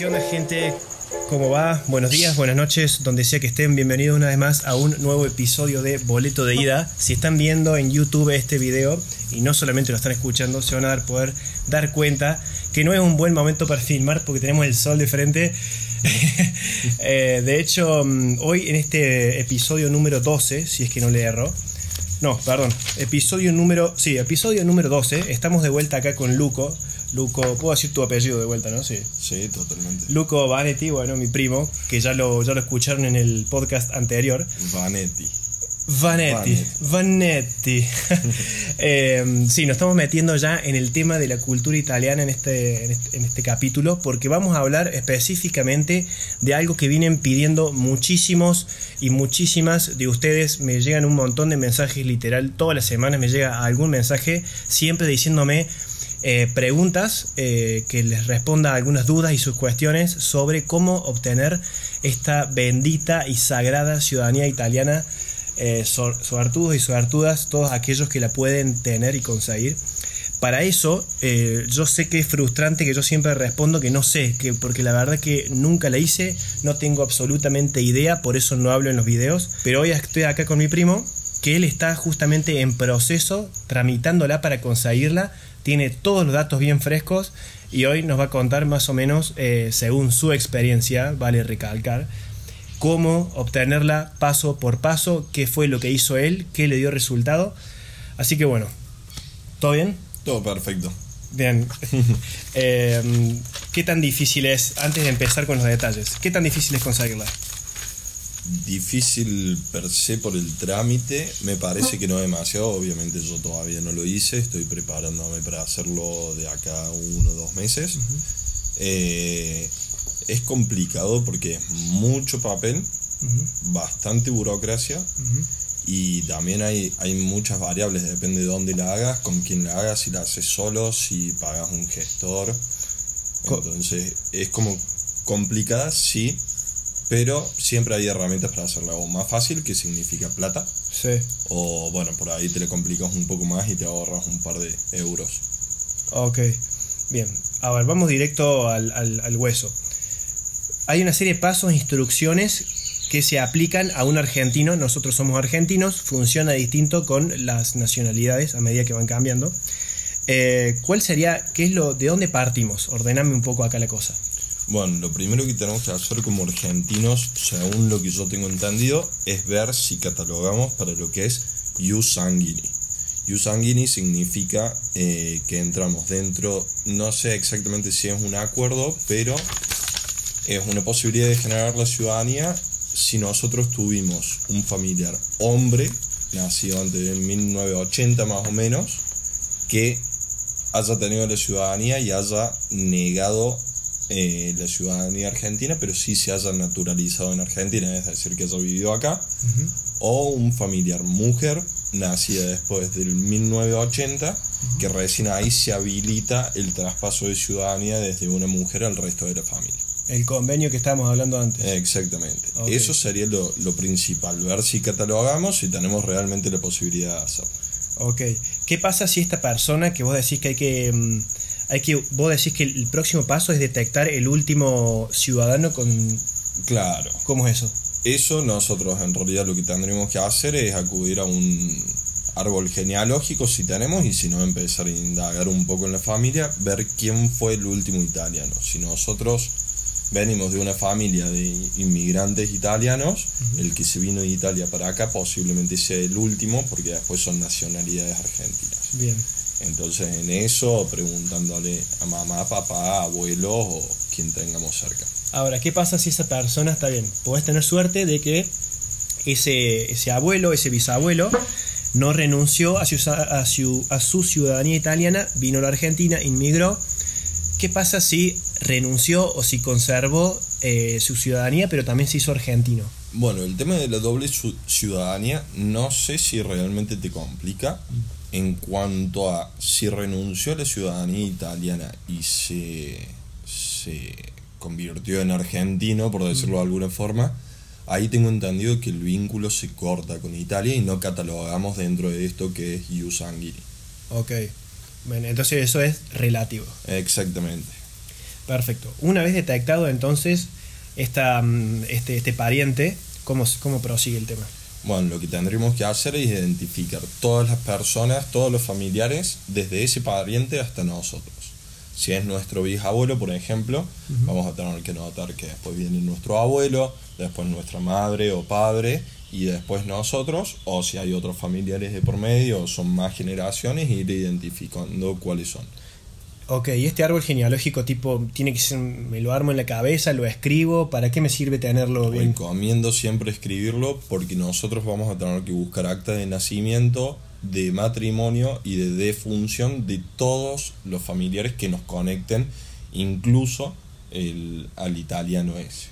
¿Qué onda gente? ¿Cómo va? Buenos días, buenas noches, donde sea que estén. Bienvenidos una vez más a un nuevo episodio de Boleto de Ida. Si están viendo en YouTube este video y no solamente lo están escuchando, se van a dar, poder dar cuenta que no es un buen momento para filmar porque tenemos el sol de frente. Eh, de hecho, mm, hoy en este episodio número 12, si es que no le erro, no, perdón, episodio número, sí, episodio número 12, estamos de vuelta acá con Luco. Luco, puedo decir tu apellido de vuelta, ¿no? Sí. Sí, totalmente. Luco Vanetti, bueno, mi primo, que ya lo, ya lo escucharon en el podcast anterior. Vanetti. Vanetti, Vanetti. Eh, sí, nos estamos metiendo ya en el tema de la cultura italiana en este, en este, en este capítulo, porque vamos a hablar específicamente de algo que vienen pidiendo muchísimos y muchísimas de ustedes. Me llegan un montón de mensajes, literal, todas las semanas me llega algún mensaje, siempre diciéndome eh, preguntas eh, que les responda algunas dudas y sus cuestiones sobre cómo obtener esta bendita y sagrada ciudadanía italiana. Eh, y suertudas, todos aquellos que la pueden tener y conseguir. Para eso, eh, yo sé que es frustrante que yo siempre respondo que no sé, que, porque la verdad que nunca la hice, no tengo absolutamente idea, por eso no hablo en los videos. Pero hoy estoy acá con mi primo, que él está justamente en proceso, tramitándola para conseguirla, tiene todos los datos bien frescos y hoy nos va a contar más o menos, eh, según su experiencia, vale recalcar, cómo obtenerla paso por paso, qué fue lo que hizo él, qué le dio resultado. Así que bueno, ¿todo bien? Todo perfecto. Bien. Eh, ¿Qué tan difícil es, antes de empezar con los detalles, qué tan difícil es conseguirla? Difícil per se por el trámite, me parece que no demasiado, obviamente yo todavía no lo hice, estoy preparándome para hacerlo de acá uno o dos meses. eh, es complicado porque es mucho papel, bastante burocracia y también hay, hay muchas variables, depende de dónde la hagas, con quién la hagas, si la haces solo, si pagas un gestor. Entonces es como complicada, sí, pero siempre hay herramientas para hacerla o más fácil, que significa plata. Sí. O bueno, por ahí te le complicas un poco más y te ahorras un par de euros. Ok, bien. A ver, vamos directo al, al, al hueso hay una serie de pasos, instrucciones que se aplican a un argentino. Nosotros somos argentinos, funciona distinto con las nacionalidades a medida que van cambiando. Eh, ¿Cuál sería, qué es lo, de dónde partimos? Ordename un poco acá la cosa. Bueno, lo primero que tenemos que hacer como argentinos, según lo que yo tengo entendido, es ver si catalogamos para lo que es Ius Sanguini. Ius Sanguini significa eh, que entramos dentro, no sé exactamente si es un acuerdo, pero es una posibilidad de generar la ciudadanía si nosotros tuvimos un familiar hombre, nacido antes de 1980 más o menos, que haya tenido la ciudadanía y haya negado eh, la ciudadanía argentina, pero sí se haya naturalizado en Argentina, es decir, que haya vivido acá, uh -huh. o un familiar mujer, nacida después del 1980, uh -huh. que recién ahí se habilita el traspaso de ciudadanía desde una mujer al resto de la familia. El convenio que estábamos hablando antes. Exactamente. Okay. Eso sería lo, lo, principal, ver si catalogamos y tenemos realmente la posibilidad de hacerlo. Ok. ¿Qué pasa si esta persona que vos decís que hay que... Um, hay que vos decís que el próximo paso es detectar el último ciudadano con... Claro. ¿Cómo es eso? Eso nosotros en realidad lo que tendríamos que hacer es acudir a un árbol genealógico si tenemos y si no empezar a indagar un poco en la familia, ver quién fue el último italiano. Si nosotros venimos de una familia de inmigrantes italianos, uh -huh. el que se vino de Italia para acá posiblemente sea el último, porque después son nacionalidades argentinas. Bien. Entonces en eso, preguntándole a mamá, papá, abuelos o quien tengamos cerca. Ahora, ¿qué pasa si esa persona está bien? Podés tener suerte de que ese, ese abuelo, ese bisabuelo, no renunció a su, a, su, a su ciudadanía italiana, vino a la Argentina, inmigró. ¿Qué pasa si renunció o si conservó eh, su ciudadanía, pero también se hizo argentino? Bueno, el tema de la doble ciudadanía no sé si realmente te complica en cuanto a si renunció a la ciudadanía italiana y se, se convirtió en argentino, por decirlo de alguna forma, ahí tengo entendido que el vínculo se corta con Italia y no catalogamos dentro de esto que es ius sanguini. Ok, bueno, entonces eso es relativo. Exactamente. Perfecto. Una vez detectado entonces esta, mm, este, este pariente, ¿cómo, ¿cómo prosigue el tema? Bueno, lo que tendríamos que hacer es identificar todas las personas, todos los familiares, desde ese pariente hasta nosotros. Si es nuestro bisabuelo, por ejemplo, vamos a tener que notar que después viene nuestro abuelo, después nuestra madre o padre, y después nosotros, o si hay otros familiares de por medio, son más generaciones, ir identificando cuáles son. Ok, y este árbol genealógico tipo, tiene que ser, me lo armo en la cabeza, lo escribo, ¿para qué me sirve tenerlo bien? Recomiendo siempre escribirlo porque nosotros vamos a tener que buscar acta de nacimiento, de matrimonio y de defunción de todos los familiares que nos conecten, incluso el, al italiano ese.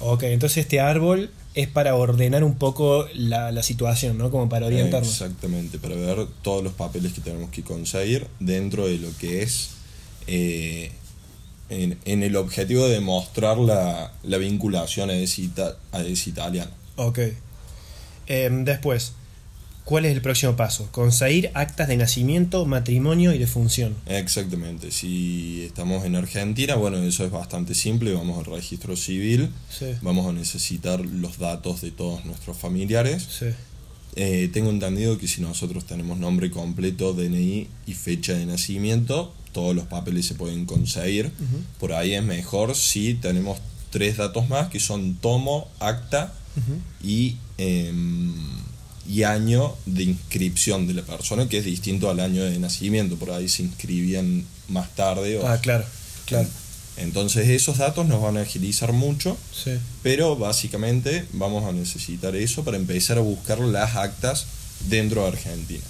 Ok, entonces este árbol es para ordenar un poco la, la, situación, ¿no? Como para orientarnos. Exactamente, para ver todos los papeles que tenemos que conseguir dentro de lo que es eh, en, el objetivo de mostrar la, vinculación a ese, a italiano. Ok. Em, después, ¿cuál es el próximo paso? Conseguir actas de nacimiento, matrimonio y defunción. Exactamente. Si estamos en Argentina, bueno, eso es bastante simple. Vamos al registro civil. Vamos a necesitar los datos de todos nuestros familiares. Eh, tengo entendido que si nosotros tenemos nombre completo, DNI y fecha de nacimiento, todos los papeles se pueden conseguir. Por ahí es mejor si tenemos tres datos más, que son tomo, acta y, em, y año de inscripción de la persona, que es distinto al año de nacimiento. Por ahí se inscribían más tarde. ah, claro, claro. Entonces esos datos nos van a agilizar mucho, pero básicamente vamos a necesitar eso para empezar a buscar las actas dentro de Argentina.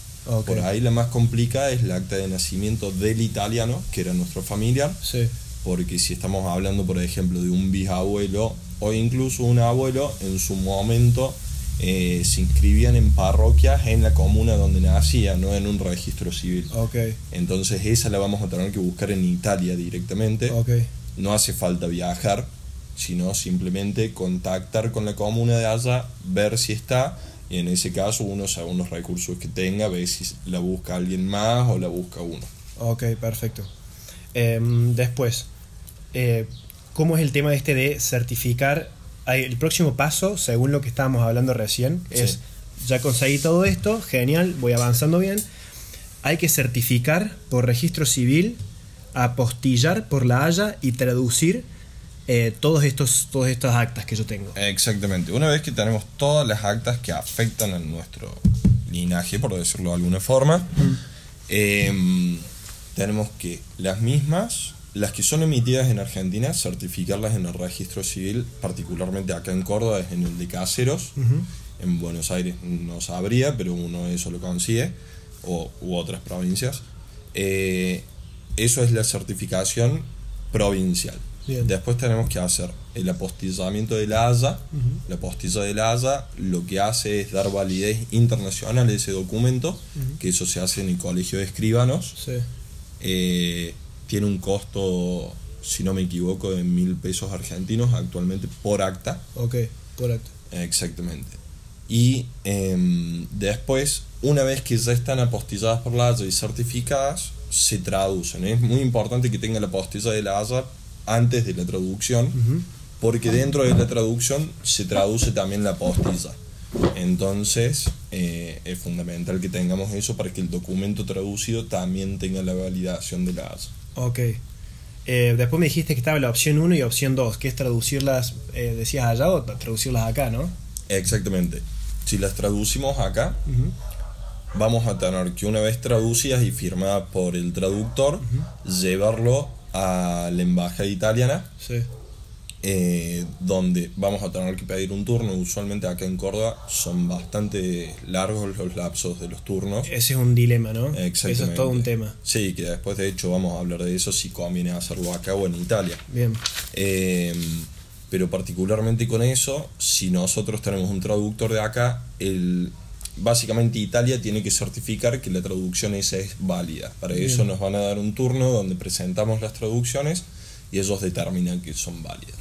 Por ahí la más complicada es la acta de nacimiento del italiano, que era nuestro familiar. Porque si estamos hablando, por ejemplo, de un bisabuelo o incluso un abuelo, en su momento eh, se inscribían en parroquias en la comuna donde nacía, no en un registro civil. Entonces esa la vamos a tener que buscar en Italia directamente. No hace falta viajar, sino simplemente contactar con la comuna de allá, ver si está y en ese caso uno según los recursos que tenga ve si la busca alguien más o la busca uno. Ok, perfecto. Em, después, eh, ¿cómo es el tema este de certificar? El próximo paso, según lo que estábamos hablando recién, es ya conseguí todo esto, genial, voy avanzando bien. Hay que certificar por registro civil, apostillar por la Haya y traducir eh, todos estos, todas estas actas que yo tengo. Exactamente. Una vez que tenemos todas las actas que afectan a nuestro linaje, por decirlo de alguna forma, em, tenemos que las mismas, las que son emitidas en Argentina, certificarlas en el registro civil, particularmente acá en Córdoba, es en el de caseros. En Buenos Aires no sabría, pero uno eso lo consigue, o, u otras provincias. Eh, eso es la certificación provincial. Después tenemos que hacer el apostillamiento de la Haya. La apostilla de la Haya lo que hace es dar validez internacional a ese documento, que eso se hace en el colegio de escribanos. Eh, tiene un costo, si no me equivoco, de mil pesos argentinos actualmente por acta. Ok, por acta. Exactamente. Y em, después, una vez que ya están apostilladas por la Haya y certificadas, se traducen. Es muy importante que tenga la apostilla de la Haya antes de la traducción, porque dentro de la traducción se traduce también la postilla. Entonces eh, es fundamental que tengamos eso para que el documento traducido también tenga la validación de la ASA. Ok. Eh, después me dijiste que estaba la opción 1 y opción 2, que es traducirlas, eh, decías allá o traducirlas acá, ¿no? Exactamente. Si las traducimos acá, vamos a tener que una vez traducidas y firmadas por el traductor, llevarlo a la embajada italiana. Eh, donde vamos a tener que pedir un turno. Usualmente acá en Córdoba son bastante largos los lapsos de los turnos. Ese es un dilema, ¿no? Eso es todo un tema. Sí, que después de hecho vamos a hablar de eso si conviene hacerlo acá o en Italia. Bien. Eh, pero particularmente con eso, si nosotros tenemos un traductor de acá, el, básicamente Italia tiene que certificar que la traducción esa es válida. Para eso nos van a dar un turno donde presentamos las traducciones y ellos determinan que son válidas.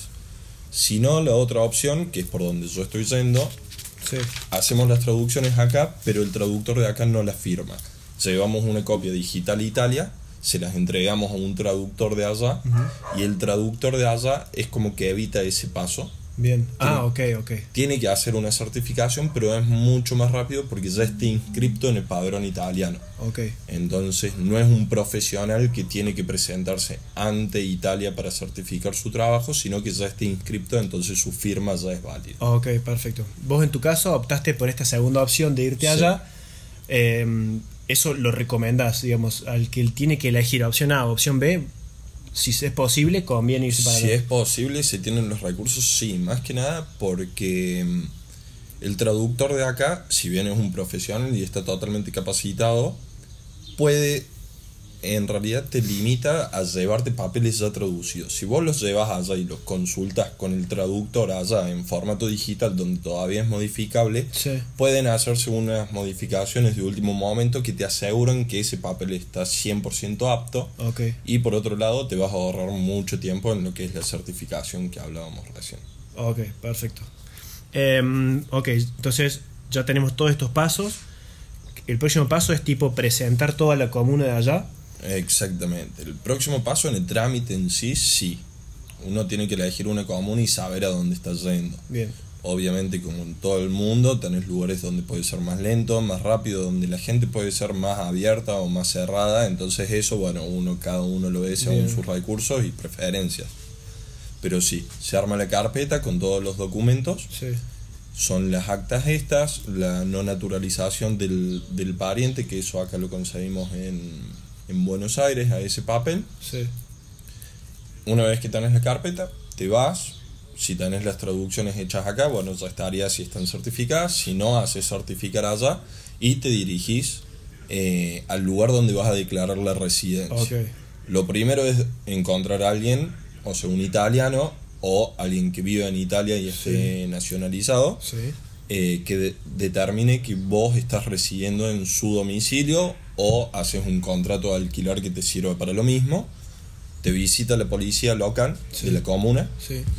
Si no, la otra opción, que es por donde yo estoy yendo, hacemos las traducciones acá, pero el traductor de acá no las firma. Llevamos una copia digital a Italia se las entregamos a un traductor de allá y el traductor de allá es como que evita ese paso. Bien. Ah, ok, ok. Tiene que hacer una certificación, pero es mucho más rápido porque ya está inscrito en el padrón italiano. Ok. Entonces no es un profesional que tiene que presentarse ante Italia para certificar su trabajo, sino que ya está inscrito, entonces su firma ya es válida. Ok, perfecto. Vos en tu caso optaste por esta segunda opción de irte allá. Em, eso lo recomendas, digamos, al que él tiene que elegir opción A o opción B, si es posible, conviene irse para Si es posible, si tienen los recursos, sí, más que nada porque mm, el traductor de acá, si bien es un profesional y está totalmente capacitado, puede en realidad te limita a llevarte papeles ya traducidos. Si vos los llevas allá y los consultas con el traductor allá en formato digital donde todavía es modificable, pueden hacerse unas modificaciones de último momento que te aseguran que ese papel está 100% apto. Y por otro lado te vas a ahorrar mucho tiempo en lo que es la certificación que hablábamos recién. Ok, perfecto. Em, ok, entonces ya tenemos todos estos pasos. El próximo paso es tipo presentar toda la comuna de allá Exactamente. El próximo paso en el trámite en sí, sí. Uno tiene que elegir una comuna y saber a dónde está yendo. Bien. Obviamente, como en todo el mundo, tenés lugares donde puede ser más lento, más rápido, donde la gente puede ser más abierta o más cerrada. Entonces, eso, bueno, uno, cada uno lo ve según sus recursos y preferencias. Pero sí, se arma la carpeta con todos los documentos. Sí. Son las actas estas, la no naturalización del, del pariente, que eso acá lo conseguimos en en Buenos Aires a ese papel. Sí. Una vez que tenés la carpeta, te vas. Si tenés las traducciones hechas acá, bueno, ya estaría si están certificadas. Si no, haces certificar allá y te dirigís eh, al lugar donde vas a declarar la residencia. Lo primero es encontrar a alguien, o sea, un italiano o alguien que vive en Italia y esté nacionalizado, sí. Eh, que determine que vos estás residiendo en su domicilio o haces un contrato de alquiler que te sirve para lo mismo. Te visita la policía local de la comuna,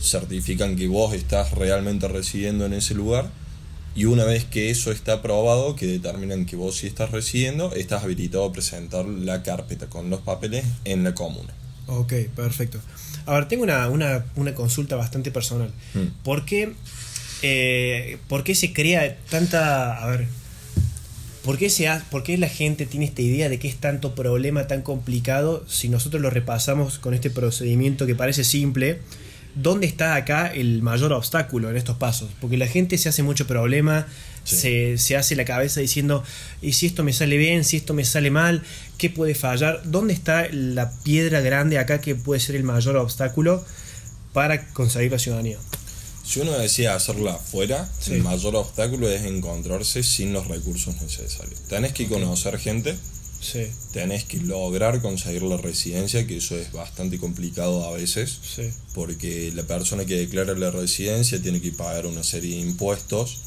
certifican que vos estás realmente residiendo en ese lugar y una vez que eso está aprobado, que determinan que vos sí estás residiendo, estás habilitado a presentar la carpeta con los papeles en la comuna. Ok, perfecto. A ver, tengo una, una, una consulta bastante personal. Mm. ¿Por qué eh, ¿por qué se crea tanta... A ver, ¿por qué, se ¿por qué la gente tiene esta idea de que es tanto problema tan complicado si nosotros lo repasamos con este procedimiento que parece simple? ¿Dónde está acá el mayor obstáculo en estos pasos? Porque la gente se hace mucho problema, se, se, hace la cabeza diciendo, ¿y si esto me sale bien? ¿Si esto me sale mal? ¿Qué puede fallar? ¿Dónde está la piedra grande acá que puede ser el mayor obstáculo para conseguir la ciudadanía? Si uno decía hacerla afuera, el mayor obstáculo es encontrarse sin los recursos necesarios. Tenés que conocer gente, sí. tenés que lograr conseguir la residencia, que eso es bastante complicado a veces, porque la persona que declara la residencia tiene que pagar una serie de impuestos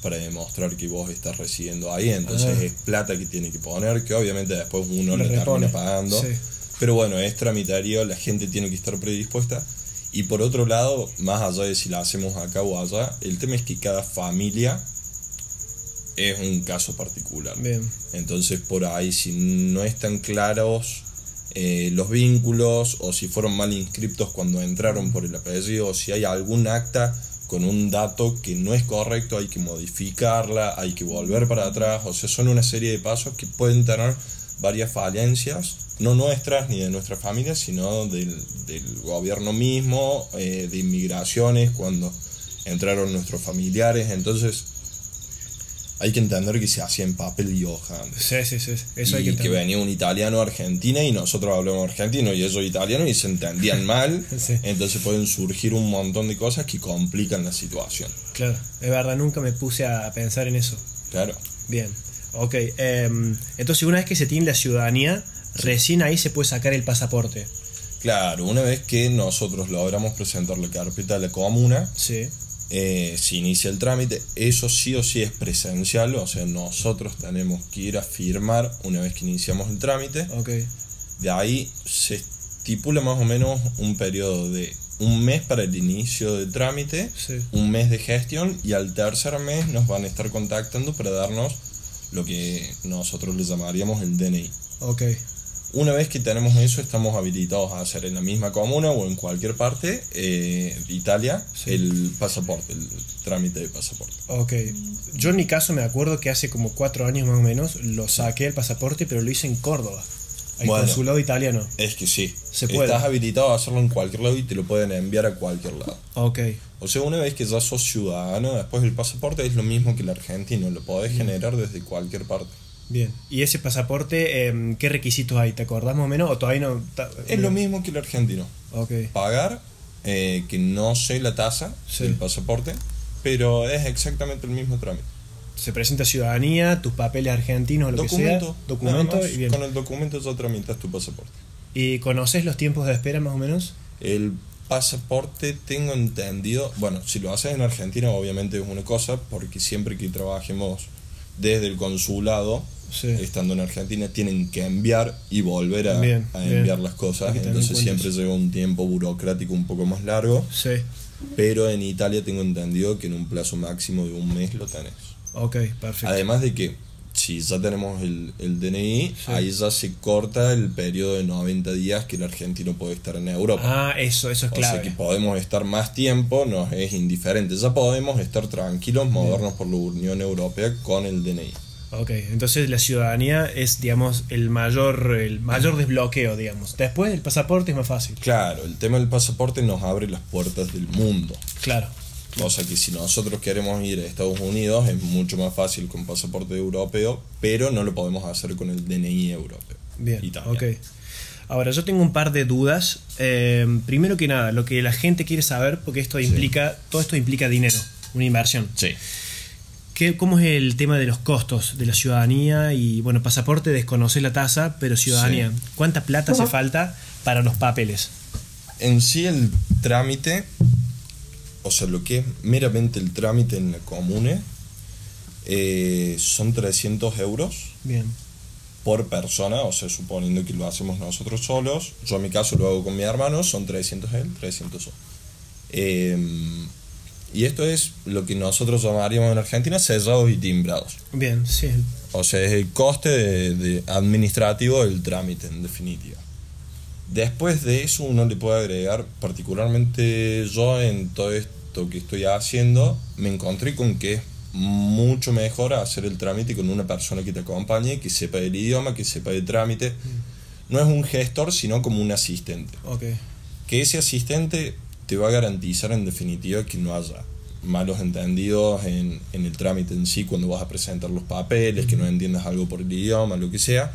para demostrar que vos estás residiendo ahí, entonces ah. es plata que tiene que poner, que obviamente después uno la termina pagando. Pero bueno, es tramitario, la gente tiene que estar predispuesta y por otro lado, más allá de si la hacemos acá o allá, el tema es que cada familia es un caso particular. Entonces por ahí si no están claros eh, los vínculos o si fueron mal inscriptos cuando entraron por el apellido o si hay algún acta con un dato que no es correcto, hay que modificarla, hay que volver para atrás, o sea, son una serie de pasos que pueden tener varias falencias no nuestras ni de nuestra familia, sino del, gobierno mismo, eh, de inmigraciones, cuando entraron nuestros familiares. Entonces, hay que entender que se hacía en papel y hoja. Sí, sí, sí. Eso y hay que, venía un italiano a Argentina y nosotros hablamos argentino y ellos italiano y se entendían mal. Entonces pueden surgir un montón de cosas que complican la situación. Claro, es verdad, nunca me puse a pensar en eso. Claro. Bien, ok. Em, entonces, una vez que se tiene la ciudadanía, recién ahí se puede sacar el pasaporte. Claro, una vez que nosotros logramos presentar la carpeta a la comuna, sí. Eh, se inicia el trámite, eso sí o sí es presencial, o sea, nosotros tenemos que ir a firmar una vez que iniciamos el trámite. Okay. De ahí se estipula más o menos un periodo de un mes para el inicio del trámite, un mes de gestión y al tercer mes nos van a estar contactando para darnos lo que nosotros le llamaríamos el DNI. Ok. Una vez que tenemos eso, estamos habilitados a hacer en la misma comuna o en cualquier parte eh, de Italia el pasaporte, el trámite de pasaporte. Ok. Yo en mi caso me acuerdo que hace como cuatro años más o menos lo saqué el pasaporte, pero lo hice en Córdoba. El Bueno. consulado italiano. Es que sí. Se puede. Estás habilitado a hacerlo en cualquier lado y te lo pueden enviar a cualquier lado. Ok. O sea, una vez que ya sos ciudadano, después el pasaporte es lo mismo que el argentino, lo podés generar desde cualquier parte. Bien. ¿Y ese pasaporte, em, qué requisitos hay? ¿Te acordás más o menos? ¿O todavía no? Es lo mismo que el argentino. Pagar, eh, que no sé la tasa Sí. del pasaporte, pero es exactamente el mismo trámite. Se presenta ciudadanía, tus papeles argentinos, lo Documento. que sea. Documento. nada más, Y, bien. Con el documento ya tramitas tu pasaporte. ¿Y conoces los tiempos de espera más o menos? El pasaporte tengo entendido, bueno, si lo haces en Argentina obviamente es una cosa, porque siempre que trabajemos desde el consulado, Sí. estando en Argentina, tienen que enviar y volver a, Bien, a bien. enviar las cosas, entonces siempre lleva un tiempo burocrático un poco más largo, Sí. pero en Italia tengo entendido que en un plazo máximo de un mes lo tenés. Ok, perfecto. Además de que si ya tenemos el, el DNI, Sí. ahí ya se corta el periodo de 90 días que el argentino puede estar en Europa. Ah, eso, eso es O clave. sea que podemos estar más tiempo, nos es indiferente. Ya podemos estar tranquilos, movernos por la Unión Europea con el DNI. Ok, entonces la ciudadanía es, digamos, el mayor, el mayor desbloqueo, digamos. Después el pasaporte es más fácil. Claro, el tema del pasaporte nos abre las puertas del mundo. Claro. O sea que si nosotros queremos ir a Estados Unidos es mucho más fácil con pasaporte europeo, pero no lo podemos hacer con el DNI europeo. Bien, Italiano. ok. Ahora, yo tengo un par de dudas. Eh, primero que nada, lo que la gente quiere saber, porque esto implica, todo esto implica dinero, una inversión. Sí. ¿Qué, ¿Cómo es el tema de los costos de la ciudadanía? Y bueno, pasaporte desconoce la tasa, pero ciudadanía. Sí. ¿Cuánta plata hace falta para los papeles? En sí el trámite, o sea, lo que es meramente el trámite en la comune, eh, son 300 euros Bien. por persona, o sea, suponiendo que lo hacemos nosotros solos. Yo en mi caso lo hago con mi hermano, son 300 él, 300 yo. Eh, y esto es lo que nosotros llamaríamos en Argentina sellados y timbrados. Bien, sí. O sea, es el coste de- de administrativo del trámite, en definitiva. Después de eso, uno le puede agregar, particularmente yo en todo esto que estoy haciendo, me encontré con que es mucho mejor hacer el trámite con una persona que te acompañe, que sepa el idioma, que sepa el trámite. No es un gestor, sino como un asistente Ok. que ese asistente te va a garantizar en definitiva que no haya malos entendidos en, en el trámite en sí cuando vas a presentar los papeles, que no entiendas algo por el idioma, lo que sea,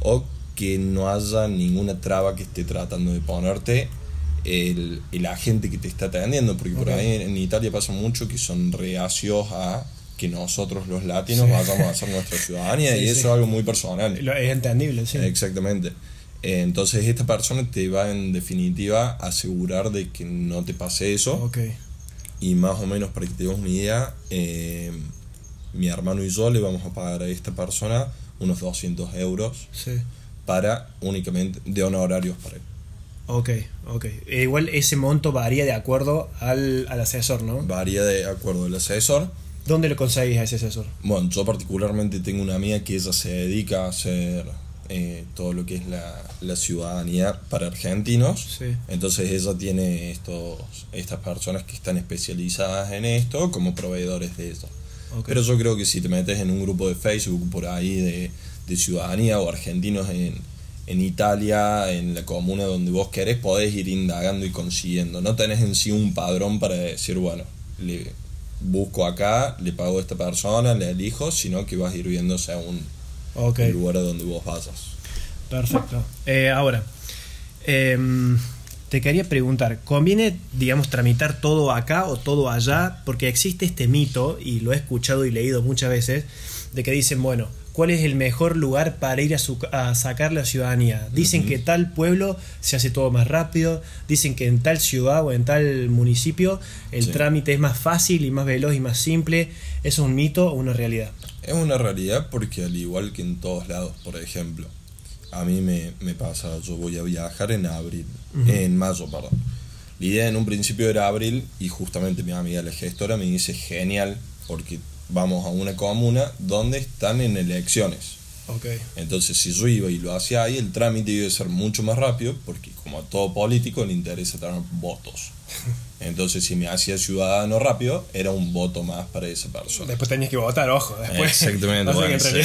o que no haya ninguna traba que esté tratando de ponerte el, el agente que te está atendiendo, porque por ahí en, en Italia pasa mucho que son reacios a que nosotros los latinos Sí. vayamos a hacer nuestra ciudadanía Sí, y eso sí. es algo muy personal. Es entendible, sí. Exactamente. Entonces esta persona te va en definitiva a asegurar de que no te pase eso Ok. y más o menos para que te una idea, eh, mi hermano y yo le vamos a pagar a esta persona unos 200 euros Sí. para únicamente de honorarios para él. Ok, ok. E igual ese monto varía de acuerdo al, al asesor, ¿no? Varía de acuerdo al asesor. ¿Dónde lo conseguís a ese asesor? Bueno, yo particularmente tengo una amiga que ella se dedica a hacer eh, todo lo que es la, la ciudadanía para argentinos. Sí. Entonces ella tiene estos, estas personas que están especializadas en esto como proveedores de eso. Ok. Pero yo creo que si te metes en un grupo de Facebook por ahí de, de ciudadanía o argentinos en, en Italia, en la comuna donde vos querés, podés ir indagando y consiguiendo. No tenés en sí un padrón para decir, bueno, le busco acá, le pago a esta persona, le elijo, sino que vas a ir viendo según Ok, el lugar a donde vos vayas. perfecto. Eh, ahora, em, te quería preguntar, ¿conviene, digamos, tramitar todo acá o todo allá? Porque existe este mito, y lo he escuchado y leído muchas veces, de que dicen, bueno, ¿cuál es el mejor lugar para ir a, su- a sacar la ciudadanía? Dicen que tal pueblo se hace todo más rápido, dicen que en tal ciudad o en tal municipio el Sí. trámite es más fácil y más veloz y más simple. ¿Eso es un mito o una realidad? Es una realidad porque al igual que en todos lados, por ejemplo, a mí me, me pasa, yo voy a viajar en abril, en mayo, perdón. La idea en un principio era abril y justamente mi amiga la gestora me dice genial porque vamos a una comuna donde están en elecciones. Okay. Entonces, si yo iba y lo hacía ahí, el trámite iba a ser mucho más rápido, porque como a todo político le interesa tener votos. Entonces, si me hacía ciudadano rápido, era un voto más para esa persona. Después tenías que votar, ojo. Después, Exactamente, bueno, sí.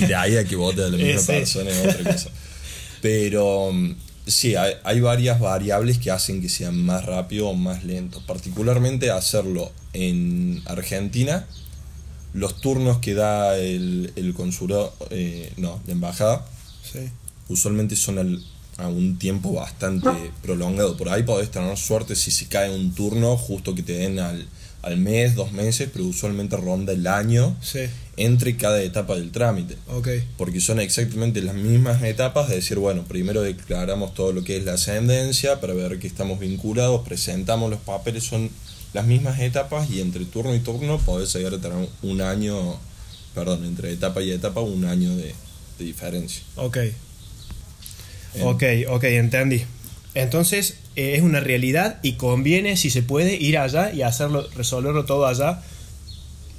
de ahí a que vote a la misma Sí. persona es otra cosa. Pero sí, hay, hay varias variables que hacen que sea más rápido o más lento. Particularmente hacerlo en Argentina, los turnos que da el, el consulado, eh, no, la embajada, Sí. usualmente son al- a un tiempo bastante prolongado. Por ahí podés tener suerte si se cae un turno justo que te den al, al mes, dos meses, pero usualmente ronda el año Sí. entre cada etapa del trámite. Ok. Porque son exactamente las mismas etapas de decir, bueno, primero declaramos todo lo que es la ascendencia para ver que estamos vinculados, presentamos los papeles, son las mismas etapas y entre turno y turno podés llegar a tener un año, perdón, entre etapa y etapa un año de, de diferencia. Ok. En- Ok, ok, entendí. Entonces, eh, es una realidad y conviene, si se puede, ir allá y hacerlo, resolverlo todo allá.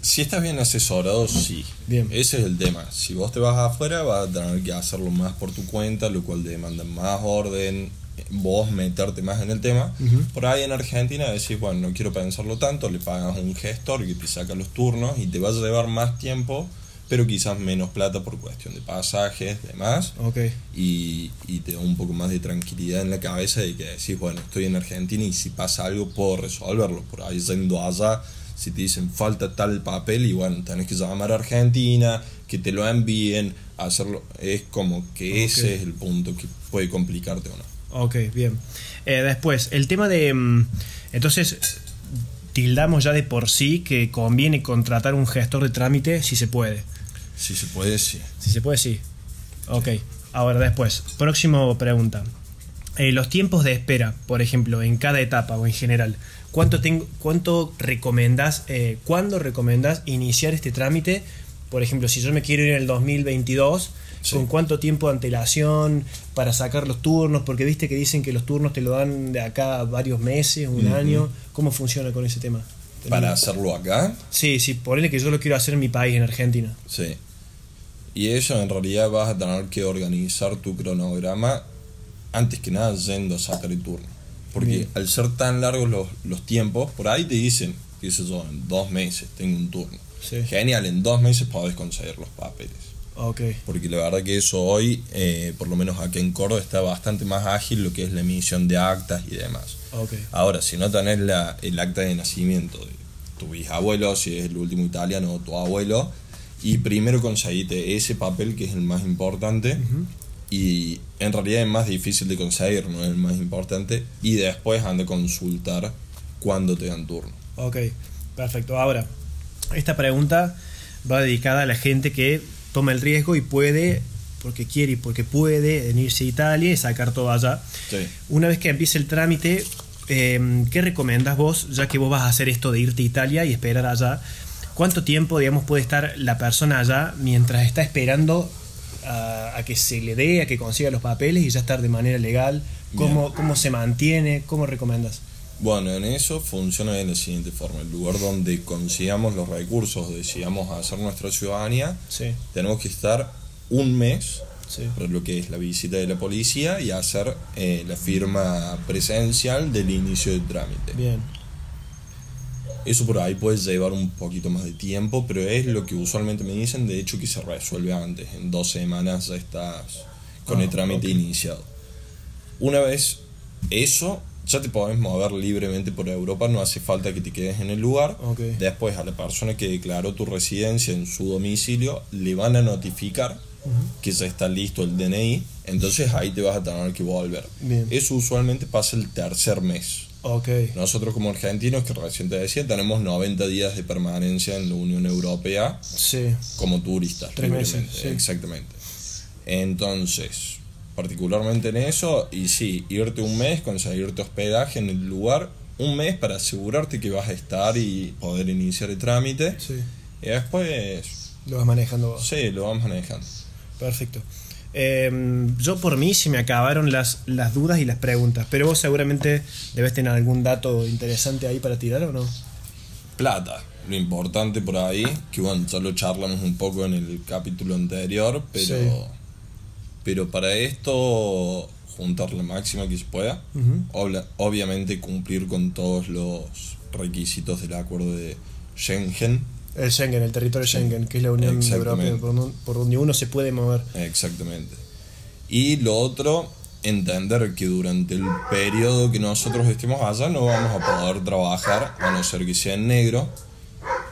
Si estás bien asesorado, sí. Bien. Ese es el tema. Si vos te vas afuera, vas a tener que hacerlo más por tu cuenta, lo cual demanda más orden, vos meterte más en el tema. Por ahí en Argentina decís, bueno, no quiero pensarlo tanto, le pagas a un gestor que te saca los turnos y te vas a llevar más tiempo, pero quizás menos plata por cuestión de pasajes, demás. Ok. Y, y te da un poco más de tranquilidad en la cabeza de que decís, bueno, estoy en Argentina y si pasa algo puedo resolverlo. Por ahí yendo allá, si te dicen falta tal papel y bueno, tenés que llamar a Argentina, que te lo envíen, hacerlo. Es como que ese es el punto que puede complicarte o no. Ok, bien. Eh, después, el tema de... mm, entonces, tildamos ya de por sí que conviene contratar un gestor de trámite si se puede. Si se puede, sí. Si se puede, sí. Ok. Ahora, después, próximo pregunta. Eh, los tiempos de espera, por ejemplo, en cada etapa o en general, ¿cuánto, tengo, cuánto recomendás, eh, cuándo recomendás iniciar este trámite? Por ejemplo, si yo me quiero ir en el 2022, Sí. ¿con cuánto tiempo de antelación para sacar los turnos? Porque viste que dicen que los turnos te lo dan de acá varios meses, un año. ¿Cómo funciona con ese tema? Para hacerlo acá, Sí, sí, ponele que yo lo quiero hacer en mi país, en Argentina. Sí. Y eso en realidad vas a tener que organizar tu cronograma antes que nada yendo a sacar el turno. Porque Bien. al ser tan largos los, los tiempos, por ahí te dicen, qué sé yo, en dos meses tengo un turno. Sí. Genial, en dos meses podés conseguir los papeles. Ok. Porque la verdad que eso hoy, eh, por lo menos aquí en Córdoba, está bastante más ágil lo que es la emisión de actas y demás. Ahora, si no tenés la, el acta de nacimiento de tu bisabuelo, si es el último italiano o tu abuelo, y primero conseguite ese papel que es el más importante, y en realidad es más difícil de conseguir, no es el más importante, y después anda a consultar cuándo te dan turno. Ok, perfecto. Ahora, esta pregunta va dedicada a la gente que toma el riesgo y puede, porque quiere y porque puede, en irse a Italia y sacar todo allá. Sí. Una vez que empiece el trámite, eh, ¿qué recomiendas vos, ya que vos vas a hacer esto de irte a Italia y esperar allá? ¿Cuánto tiempo, digamos, puede estar la persona allá mientras está esperando a, a que se le dé, a que consiga los papeles y ya estar de manera legal? ¿Cómo, cómo se mantiene? ¿Cómo recomiendas? Bueno, en eso funciona de la siguiente forma. El lugar donde consigamos los recursos, decidamos hacer nuestra ciudadanía, Sí, tenemos que estar un mes sí. para lo que es la visita de la policía y hacer eh, la firma presencial del inicio del trámite. Bien. Eso por ahí puede llevar un poquito más de tiempo, pero es lo que usualmente me dicen, de hecho que se resuelve antes, en dos semanas ya estás con Ah, el trámite ok. iniciado. Una vez eso, ya te podés mover libremente por Europa, no hace falta que te quedes en el lugar. Ok. Después a la persona que declaró tu residencia en su domicilio le van a notificar que ya está listo el DNI, entonces ahí te vas a tener que volver. Bien. Eso usualmente pasa el tercer mes. Ok. Nosotros como argentinos, que recién te decía, tenemos 90 días de permanencia en la Unión Europea Sí. como turistas. Tres meses, sí. Exactamente. Entonces, particularmente en eso, y sí, irte un mes, conseguirte hospedaje en el lugar, un mes para asegurarte que vas a estar y poder iniciar el trámite. Sí. Y después, Lo vas manejando vos. sí, lo vamos manejando. Perfecto. Eh, yo por mí se me acabaron las, las dudas y las preguntas, pero vos seguramente debes tener algún dato interesante ahí para tirar o no. Plata, lo importante por ahí, que bueno, ya lo charlamos un poco en el capítulo anterior, pero, Sí. pero para esto juntar la máxima que se pueda. Obla- obviamente cumplir con todos los requisitos del acuerdo de Schengen, El Schengen, el territorio Schengen, que es la Unión. Europea, por, don- por donde uno se puede mover. Exactamente. Y lo otro, entender que durante el periodo que nosotros estemos allá no vamos a poder trabajar, a no ser que sea en negro.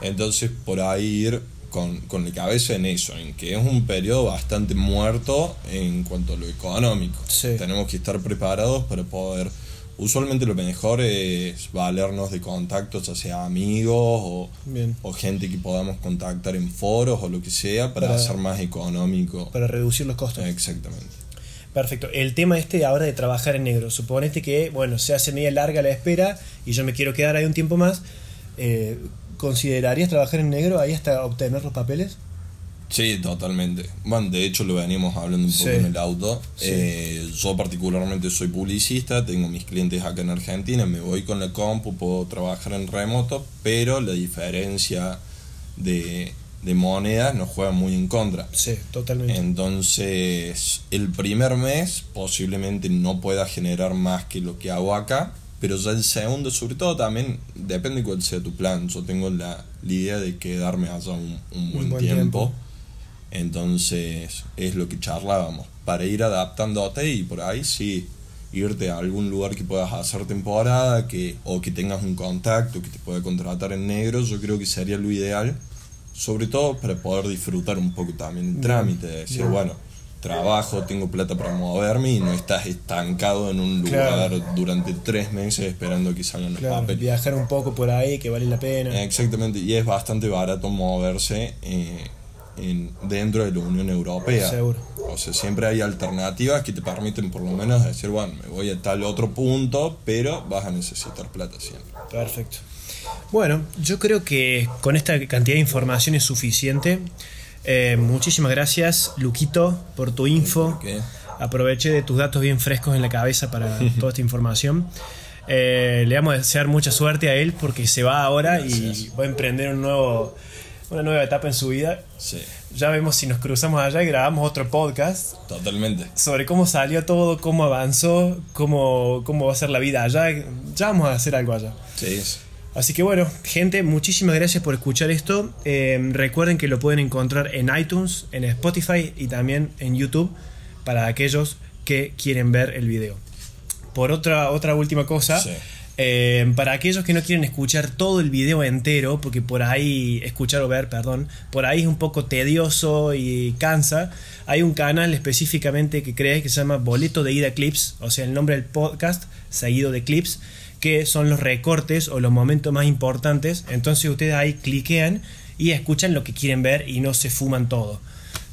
Entonces, por ahí ir con, con la cabeza en eso, en que es un periodo bastante muerto en cuanto a lo económico. Sí. Tenemos que estar preparados para poder... Usualmente lo mejor es valernos de contactos, ya sea amigos o, o gente que podamos contactar en foros o lo que sea para, Para- hacer más económico. Para reducir los costos. Exactamente. Perfecto. El tema este ahora de trabajar en negro. Suponete que, bueno, se hace media larga la espera y yo me quiero quedar ahí un tiempo más. Eh, ¿Considerarías trabajar en negro ahí hasta obtener los papeles? Sí, totalmente. Bueno, de hecho lo veníamos hablando un poco Sí. en el auto. Sí. Eh, yo particularmente soy publicista, tengo mis clientes acá en Argentina, me voy con la compu, puedo trabajar en remoto, pero la diferencia de, de monedas nos juega muy en contra. Sí, totalmente. Entonces, el primer mes posiblemente no pueda generar más que lo que hago acá, pero ya el segundo, sobre todo también, depende cuál sea tu plan. Yo tengo la, la idea de quedarme allá un, un buen, buen tiempo. tiempo. Entonces, es lo que charlábamos, para ir adaptándote y por ahí sí, irte a algún lugar que puedas hacer temporada que, o que tengas un contacto que te pueda contratar en negro, yo creo que sería lo ideal, sobre todo para poder disfrutar un poco también el trámite, de decir, bueno, trabajo, tengo plata para moverme y no estás estancado en un lugar Claro. durante tres meses esperando que salgan los Claro, papeles. viajar un poco por ahí que vale la pena. Exactamente, y es bastante barato moverse eh, en, dentro de la Unión Europea. Seguro. O sea, siempre hay alternativas que te permiten por lo menos decir, bueno, me voy a tal otro punto, pero vas a necesitar plata siempre. Perfecto. Bueno, yo creo que con esta cantidad de información es suficiente. Eh, muchísimas gracias, Luquito, por tu info. ¿Qué? Aproveché de tus datos bien frescos en la cabeza para toda esta información. Eh, le vamos a desear mucha suerte a él porque se va ahora y va a emprender un nuevo, una nueva etapa en su vida. Sí, Ya vemos si nos cruzamos allá y grabamos otro podcast totalmente. sobre cómo salió todo, cómo avanzó, cómo, cómo va a ser la vida allá. Ya vamos a hacer algo allá. Sí, Así que bueno, gente, muchísimas gracias por escuchar esto. Eh, recuerden que lo pueden encontrar en iTunes, en Spotify y también en YouTube para aquellos que quieren ver el video. Por otra, otra última cosa, Sí. Eh, para aquellos que no quieren escuchar todo el video entero, porque por ahí, escuchar o ver, perdón, por ahí es un poco tedioso y cansa, hay un canal específicamente que creé que se llama Boleto de Ida Clips, o sea, el nombre del podcast seguido de clips, que son los recortes o los momentos más importantes. Entonces ustedes ahí cliquean y escuchan lo que quieren ver y no se fuman todo.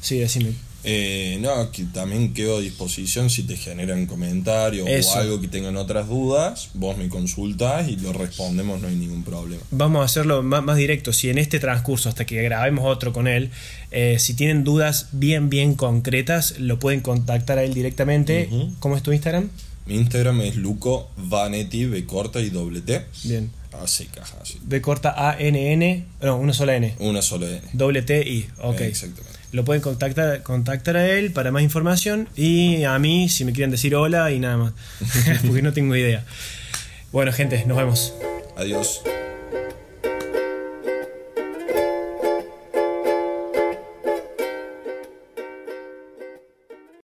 Sí, decime. Eh, no, que también quedo a disposición si te generan comentarios Eso. o algo que tengan otras dudas, vos me consultás y lo respondemos, no hay ningún problema. Vamos a hacerlo más, más directo. Si en este transcurso, hasta que grabemos otro con él, eh, si tienen dudas bien, bien concretas, lo pueden contactar a él directamente. ¿Cómo es tu Instagram? Mi Instagram es Luco Vanetti, B corta y doble T. Bien. Así, caja, así. B corta A N N, no, una sola N. Una sola N. Doble T I. Ok. Exactamente. Lo pueden contactar, contactar a él para más información y a mí si me quieren decir hola y nada más. Porque no tengo idea. Bueno, gente, nos vemos. Adiós.